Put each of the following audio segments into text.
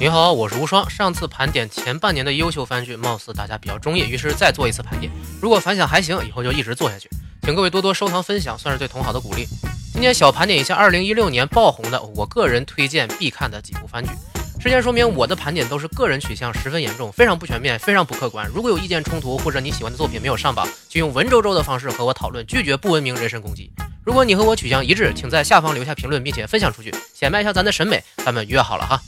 你好，我是无双。上次盘点前半年的优秀番剧，貌似大家比较中意，于是再做一次盘点。如果反响还行，以后就一直做下去。请各位多多收藏分享，算是对同好的鼓励。今天小盘点一下2016年爆红的，我个人推荐必看的几部番剧。事先说明，我的盘点都是个人取向十分严重，非常不全面，非常不客观。如果有意见冲突，或者你喜欢的作品没有上榜，就用文绉绉的方式和我讨论，拒绝不文明人身攻击。如果你和我取向一致，请在下方留下评论，并且分享出去，显摆一下咱的审美。咱们约好了哈。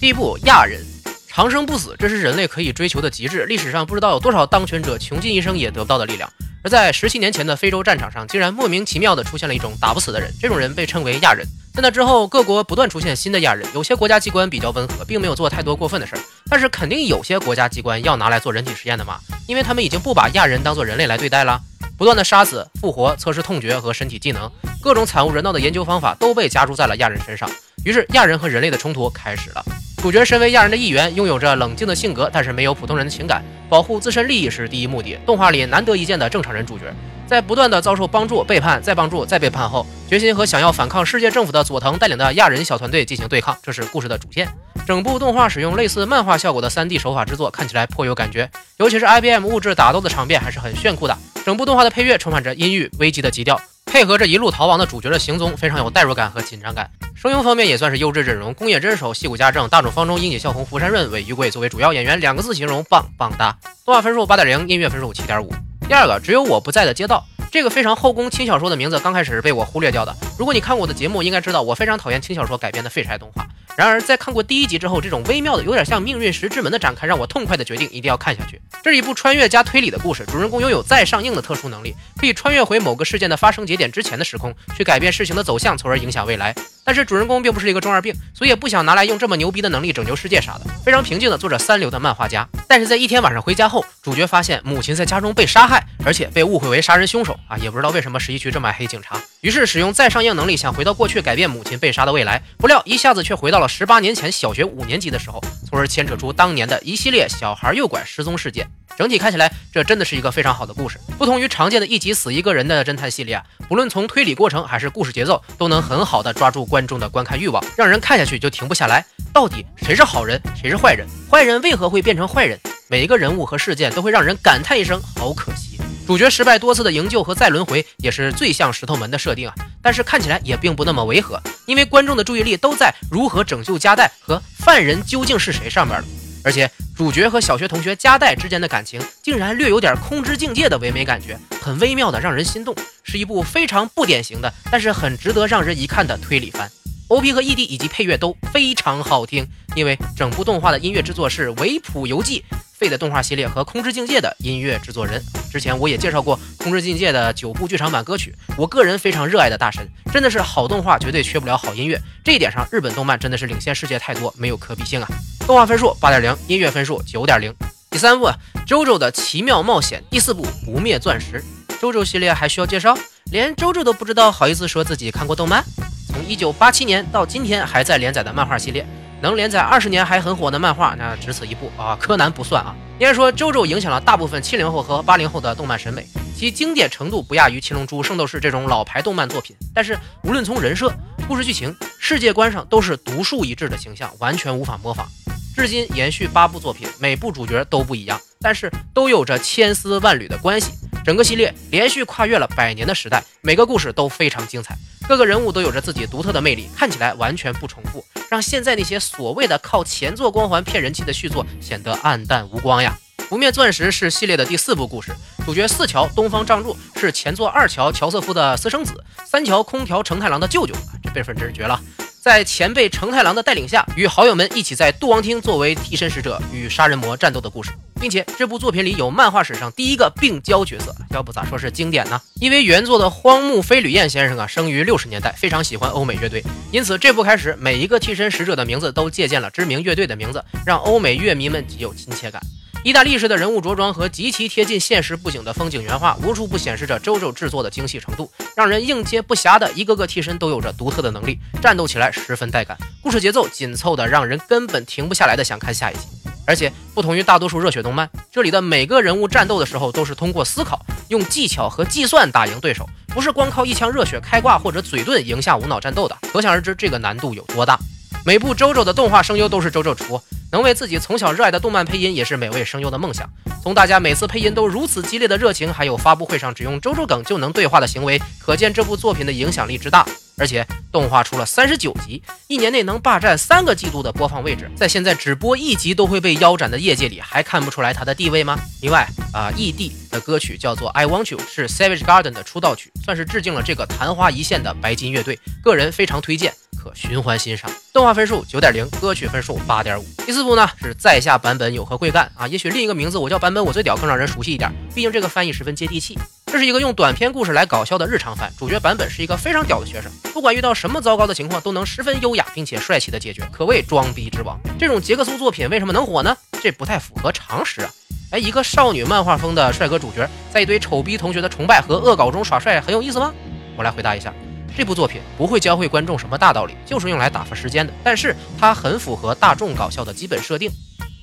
第一部亚人。长生不死，这是人类可以追求的极致。历史上不知道有多少当权者穷尽一生也得不到的力量。而在十七年前的非洲战场上，竟然莫名其妙地出现了一种打不死的人，这种人被称为亚人。在那之后，各国不断出现新的亚人。有些国家机关比较温和，并没有做太多过分的事儿，但是肯定有些国家机关要拿来做人体实验的嘛，因为他们已经不把亚人当做人类来对待了，不断的杀死、复活、测试痛觉和身体技能，各种惨无人道的研究方法都被加诸在了亚人身上。于是，亚人和人类的冲突开始了。主角身为亚人的一员，拥有着冷静的性格，但是没有普通人的情感，保护自身利益是第一目的。动画里难得一见的正常人主角，在不断的遭受帮助、背叛、再帮助、再背叛后，决心和想要反抗世界政府的佐藤带领的亚人小团队进行对抗，这是故事的主线。整部动画使用类似漫画效果的 3D 手法制作，看起来颇有感觉，尤其是 IBM 物质打斗的场面还是很炫酷的。整部动画的配乐充满着阴郁危机的基调。配合这一路逃亡的主角的行踪，非常有代入感和紧张感。声优方面也算是优质阵容，宫野真守、戏骨家政、大冢方中、樱井孝宏、福山润、尾鱼贵作为主要演员，两个字形容棒棒哒。动画分数八点零，音乐分数七点五。第二个，只有我不在的街道，这个非常后宫轻小说的名字，刚开始是被我忽略掉的。如果你看过我的节目，应该知道我非常讨厌轻小说改编的废柴动画。然而，在看过第一集之后，这种微妙的、有点像命运石之门的展开，让我痛快的决定一定要看下去。这是一部穿越加推理的故事，主人公拥有再上映的特殊能力，可以穿越回某个事件的发生节点之前的时空，去改变事情的走向，从而影响未来。但是主人公并不是一个中二病，所以也不想拿来用这么牛逼的能力拯救世界啥的，非常平静的做着三流的漫画家。但是在一天晚上回家后，主角发现母亲在家中被杀害，而且被误会为杀人凶手啊！也不知道为什么十一区这么爱黑警察，于是使用再上映能力想回到过去改变母亲被杀的未来，不料一下子却回到了十八年前小学五年级的时候，从而牵扯出当年的一系列小孩诱拐失踪事件。整体看起来，这真的是一个非常好的故事。不同于常见的一集死一个人的侦探系列啊，不论从推理过程还是故事节奏，都能很好的抓住观众的观看欲望，让人看下去就停不下来。到底谁是好人，谁是坏人？坏人为何会变成坏人？每一个人物和事件都会让人感叹一声好可惜。主角失败多次的营救和再轮回，也是最像石头门的设定啊。但是看起来也并不那么违和，因为观众的注意力都在如何拯救加代和犯人究竟是谁上面了，而且。主角和小学同学加代之间的感情，竟然略有点空之境界的唯美感觉，很微妙的让人心动，是一部非常不典型的，但是很值得让人一看的推理番。OP 和 ED 以及配乐都非常好听，因为整部动画的音乐制作是维普游记。废的动画系列和《空之境界》的音乐制作人，之前我也介绍过《空之境界》的九部剧场版歌曲，我个人非常热爱的大神，真的是好动画绝对缺不了好音乐，这一点上日本动漫真的是领先世界太多，没有可比性啊！动画分数八点零，音乐分数九点零。第三部《周周的奇妙冒险》，第四部《不灭钻石》。周周系列还需要介绍？连周周都不知道好意思说自己看过动漫？从一九八七年到今天还在连载的漫画系列。能连载二十年还很火的漫画，那只此一部啊。柯南不算啊。应该说，周周影响了大部分七零后和八零后的动漫审美，其经典程度不亚于《七龙珠》《圣斗士》这种老牌动漫作品。但是，无论从人设、故事剧情、世界观上，都是独树一帜的形象，完全无法模仿。至今延续八部作品，每部主角都不一样，但是都有着千丝万缕的关系。整个系列连续跨越了百年的时代，每个故事都非常精彩，各个人物都有着自己独特的魅力，看起来完全不重复，让现在那些所谓的靠前作光环骗人气的续作显得暗淡无光呀。不灭钻石是系列的第四部故事，主角四桥东方仗助是前作二桥乔瑟夫的私生子，三桥空调成太郎的舅舅，这辈分真是绝了。在前辈成太郎的带领下，与好友们一起在杜王厅作为替身使者与杀人魔战斗的故事，并且这部作品里有漫画史上第一个病娇角色，要不咋说是经典呢？因为原作的荒木飞吕彦先生啊，生于六十年代，非常喜欢欧美乐队，因此这部开始每一个替身使者的名字都借鉴了知名乐队的名字，让欧美乐迷们极有亲切感。意大利式的人物着装和极其贴近现实布景的风景原画，无处不显示着周周制作的精细程度，让人应接不暇的一个个替身都有着独特的能力，战斗起来十分带感，故事节奏紧凑的让人根本停不下来的想看下一集。而且不同于大多数热血动漫，这里的每个人物战斗的时候都是通过思考、用技巧和计算打赢对手，不是光靠一腔热血开挂或者嘴遁赢下无脑战斗的，可想而知这个难度有多大。每部周周的动画声优都是周周出，能为自己从小热爱的动漫配音，也是每位声优的梦想。从大家每次配音都如此激烈的热情，还有发布会上只用周周梗就能对话的行为，可见这部作品的影响力之大。而且动画出了三十九集，一年内能霸占三个季度的播放位置，在现在只播一集都会被腰斩的业界里，还看不出来它的地位吗？另外啊，E.D 的歌曲叫做《I Want You》，是 Savage Garden 的出道曲，算是致敬了这个昙花一现的白金乐队，个人非常推荐。可循环欣赏，动画分数九点零，歌曲分数八点五。第四部呢是在下版本有何贵干啊？也许另一个名字我叫版本我最屌更让人熟悉一点，毕竟这个翻译十分接地气。这是一个用短篇故事来搞笑的日常番，主角版本是一个非常屌的学生，不管遇到什么糟糕的情况都能十分优雅并且帅气的解决，可谓装逼之王。这种杰克苏作品为什么能火呢？这不太符合常识啊！哎，一个少女漫画风的帅哥主角，在一堆丑逼同学的崇拜和恶搞中耍帅，很有意思吗？我来回答一下。这部作品不会教会观众什么大道理，就是用来打发时间的。但是它很符合大众搞笑的基本设定。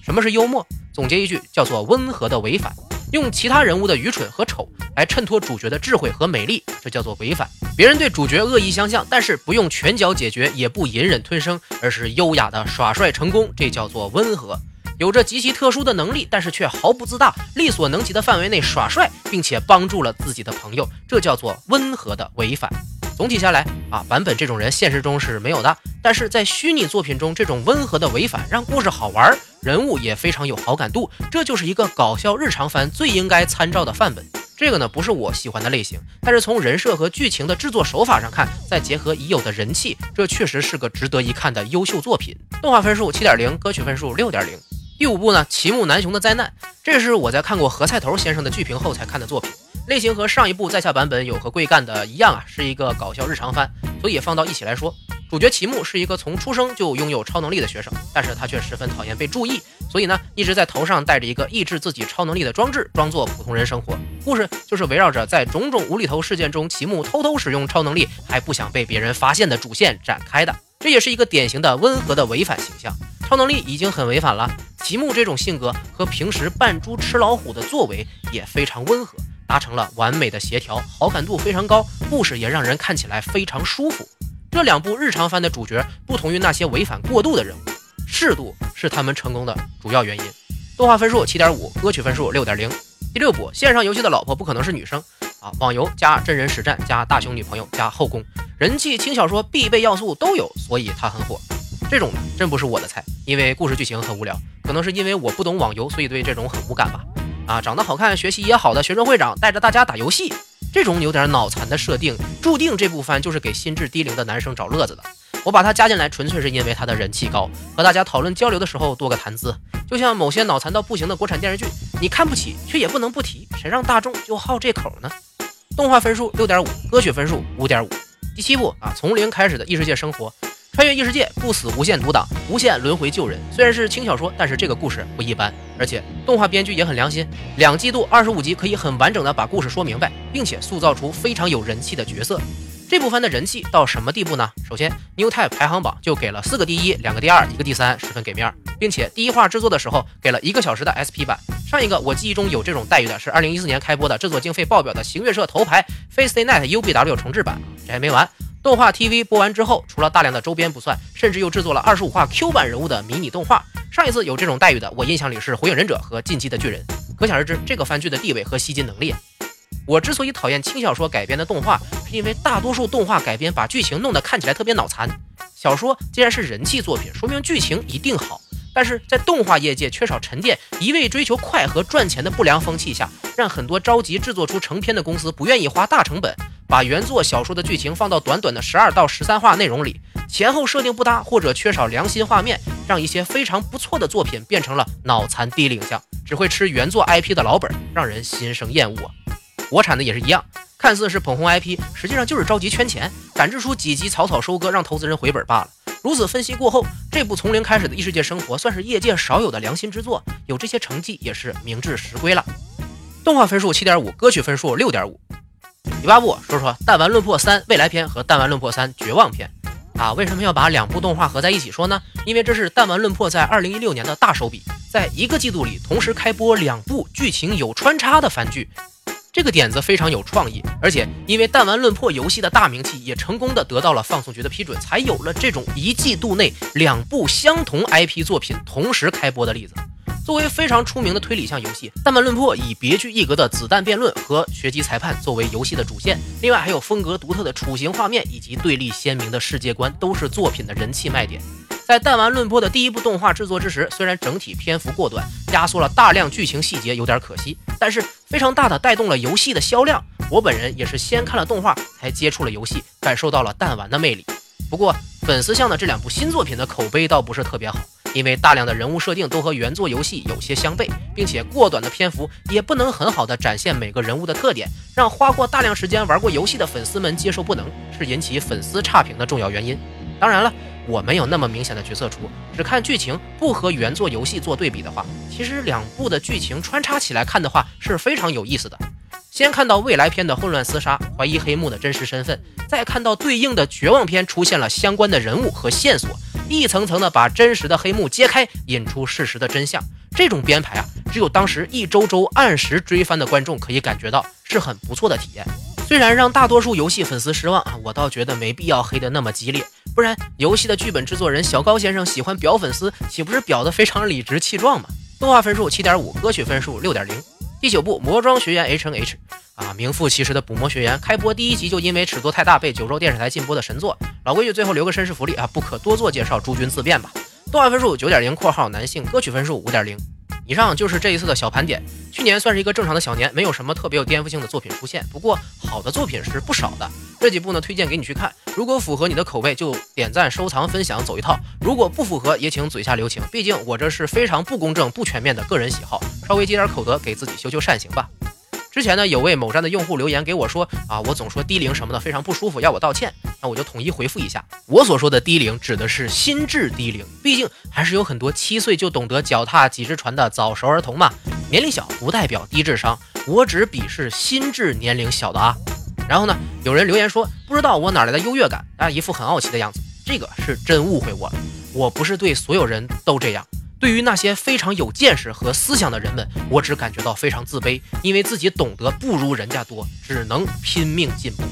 什么是幽默？总结一句，叫做温和的违反。用其他人物的愚蠢和丑来衬托主角的智慧和美丽，这叫做违反。别人对主角恶意相向，但是不用拳脚解决，也不隐忍吞声，而是优雅的耍帅成功，这叫做温和。有着极其特殊的能力，但是却毫不自大，力所能及的范围内耍帅，并且帮助了自己的朋友，这叫做温和的违反。总体下来啊，版本这种人现实中是没有的，但是在虚拟作品中，这种温和的违反让故事好玩，人物也非常有好感度，这就是一个搞笑日常番最应该参照的范本。这个呢不是我喜欢的类型，但是从人设和剧情的制作手法上看，再结合已有的人气，这确实是个值得一看的优秀作品。动画分数七点零，歌曲分数六点零。第五部呢，奇木南雄的灾难，这是我在看过何菜头先生的剧评后才看的作品。类型和上一部在下版本有何贵干的一样啊，是一个搞笑日常番，所以放到一起来说，主角齐木是一个从出生就拥有超能力的学生，但是他却十分讨厌被注意，所以呢，一直在头上戴着一个抑制自己超能力的装置，装作普通人生活。故事就是围绕着在种种无厘头事件中，齐木偷偷使用超能力还不想被别人发现的主线展开的。这也是一个典型的温和的违反形象，超能力已经很违反了，齐木这种性格和平时扮猪吃老虎的作为也非常温和。达成了完美的协调，好感度非常高，故事也让人看起来非常舒服。这两部日常番的主角不同于那些违反过度的人物，适度是他们成功的主要原因。动画分数七点五，歌曲分数六点零。第六部线上游戏的老婆不可能是女生啊，网游加真人实战加大胸女朋友加后宫，人气轻小说必备要素都有，所以它很火。这种的真不是我的菜，因为故事剧情很无聊，可能是因为我不懂网游，所以对这种很无感吧。啊，长得好看、学习也好的学生会长带着大家打游戏，这种有点脑残的设定，注定这部番就是给心智低龄的男生找乐子的。我把它加进来，纯粹是因为它的人气高，和大家讨论交流的时候多个谈资。就像某些脑残到不行的国产电视剧，你看不起，却也不能不提，谁让大众就好这口呢？动画分数六点五，歌曲分数五点五。第七部啊，从零开始的异世界生活。穿越异世界，不死无限独挡，无限轮回救人。虽然是轻小说，但是这个故事不一般，而且动画编剧也很良心。两季度二十五集可以很完整的把故事说明白，并且塑造出非常有人气的角色。这部番的人气到什么地步呢？首先，Newtype 排行榜就给了四个第一，两个第二，一个第三，十分给面，并且第一话制作的时候给了一个小时的 SP 版。上一个我记忆中有这种待遇的是二零一四年开播的制作经费爆表的行月社头牌 Face Day Night UBW 重制版。这还没完。动画 TV 播完之后，除了大量的周边不算，甚至又制作了二十五话 Q 版人物的迷你动画。上一次有这种待遇的，我印象里是《火影忍者》和《进击的巨人》。可想而知，这个番剧的地位和吸金能力。我之所以讨厌轻小说改编的动画，是因为大多数动画改编把剧情弄得看起来特别脑残。小说既然是人气作品，说明剧情一定好。但是在动画业界缺少沉淀、一味追求快和赚钱的不良风气下，让很多着急制作出成片的公司不愿意花大成本，把原作小说的剧情放到短短的十二到十三话内容里，前后设定不搭或者缺少良心画面，让一些非常不错的作品变成了脑残低龄向，只会吃原作 IP 的老本，让人心生厌恶。国产的也是一样，看似是捧红 IP，实际上就是着急圈钱，赶制出几集草草收割，让投资人回本罢了。如此分析过后，这部从零开始的异世界生活算是业界少有的良心之作，有这些成绩也是名至实归了。动画分数七点五，歌曲分数六点五。第八部说说《弹丸论破三未来篇》和《弹丸论破三绝望篇》啊，为什么要把两部动画合在一起说呢？因为这是《弹丸论破》在二零一六年的大手笔，在一个季度里同时开播两部剧情有穿插的番剧。这个点子非常有创意，而且因为弹丸论破游戏的大名气，也成功的得到了放送局的批准，才有了这种一季度内两部相同 IP 作品同时开播的例子。作为非常出名的推理向游戏，《弹丸论破》以别具一格的子弹辩论和学击裁判作为游戏的主线，另外还有风格独特的处刑画面以及对立鲜明的世界观，都是作品的人气卖点。在《弹丸论破》的第一部动画制作之时，虽然整体篇幅过短，压缩了大量剧情细节，有点可惜，但是非常大的带动了游戏的销量。我本人也是先看了动画，才接触了游戏，感受到了弹丸的魅力。不过，粉丝向的这两部新作品的口碑倒不是特别好。因为大量的人物设定都和原作游戏有些相悖，并且过短的篇幅也不能很好的展现每个人物的特点，让花过大量时间玩过游戏的粉丝们接受不能，是引起粉丝差评的重要原因。当然了，我没有那么明显的角色出，只看剧情不和原作游戏做对比的话，其实两部的剧情穿插起来看的话是非常有意思的。先看到未来篇的混乱厮杀，怀疑黑幕的真实身份，再看到对应的绝望篇出现了相关的人物和线索。一层层的把真实的黑幕揭开，引出事实的真相。这种编排啊，只有当时一周周按时追番的观众可以感觉到，是很不错的体验。虽然让大多数游戏粉丝失望啊，我倒觉得没必要黑的那么激烈。不然，游戏的剧本制作人小高先生喜欢表粉丝，岂不是表的非常理直气壮吗？动画分数七点五，歌曲分数六点零。第九部《魔装学园 H N H》。啊，名副其实的补魔学员，开播第一集就因为尺度太大被九州电视台禁播的神作。老规矩，最后留个绅士福利啊，不可多做介绍，诸君自便吧。动画分数九点零（括号男性），歌曲分数五点零。以上就是这一次的小盘点。去年算是一个正常的小年，没有什么特别有颠覆性的作品出现。不过好的作品是不少的，这几部呢推荐给你去看。如果符合你的口味，就点赞、收藏、分享，走一套；如果不符合，也请嘴下留情。毕竟我这是非常不公正、不全面的个人喜好，稍微积点口德，给自己修修善行吧。之前呢，有位某站的用户留言给我说啊，我总说低龄什么的非常不舒服，要我道歉。那我就统一回复一下，我所说的低龄指的是心智低龄，毕竟还是有很多七岁就懂得脚踏几只船的早熟儿童嘛。年龄小不代表低智商，我只鄙视心智年龄小的啊。然后呢，有人留言说不知道我哪来的优越感，啊，一副很傲气的样子，这个是真误会我了，我不是对所有人都这样。对于那些非常有见识和思想的人们，我只感觉到非常自卑，因为自己懂得不如人家多，只能拼命进步。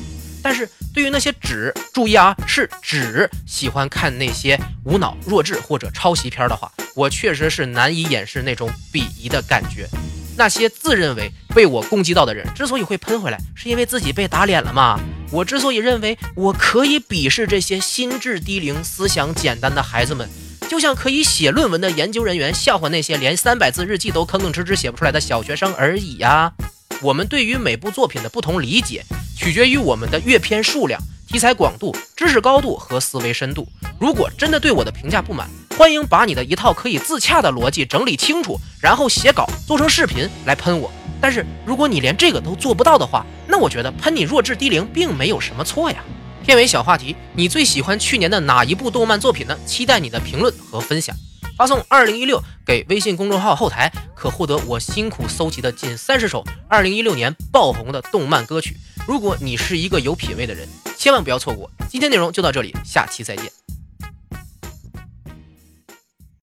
但是对于那些只注意啊，是只喜欢看那些无脑、弱智或者抄袭片的话，我确实是难以掩饰那种鄙夷的感觉。那些自认为被我攻击到的人，之所以会喷回来，是因为自己被打脸了吗？我之所以认为我可以鄙视这些心智低龄、思想简单的孩子们。就像可以写论文的研究人员笑话那些连三百字日记都吭吭哧哧写不出来的小学生而已呀。我们对于每部作品的不同理解，取决于我们的阅片数量、题材广度、知识高度和思维深度。如果真的对我的评价不满，欢迎把你的一套可以自洽的逻辑整理清楚，然后写稿做成视频来喷我。但是如果你连这个都做不到的话，那我觉得喷你弱智低龄并没有什么错呀。片尾小话题：你最喜欢去年的哪一部动漫作品呢？期待你的评论和分享。发送二零一六给微信公众号后台，可获得我辛苦搜集的近三十首二零一六年爆红的动漫歌曲。如果你是一个有品位的人，千万不要错过。今天内容就到这里，下期再见。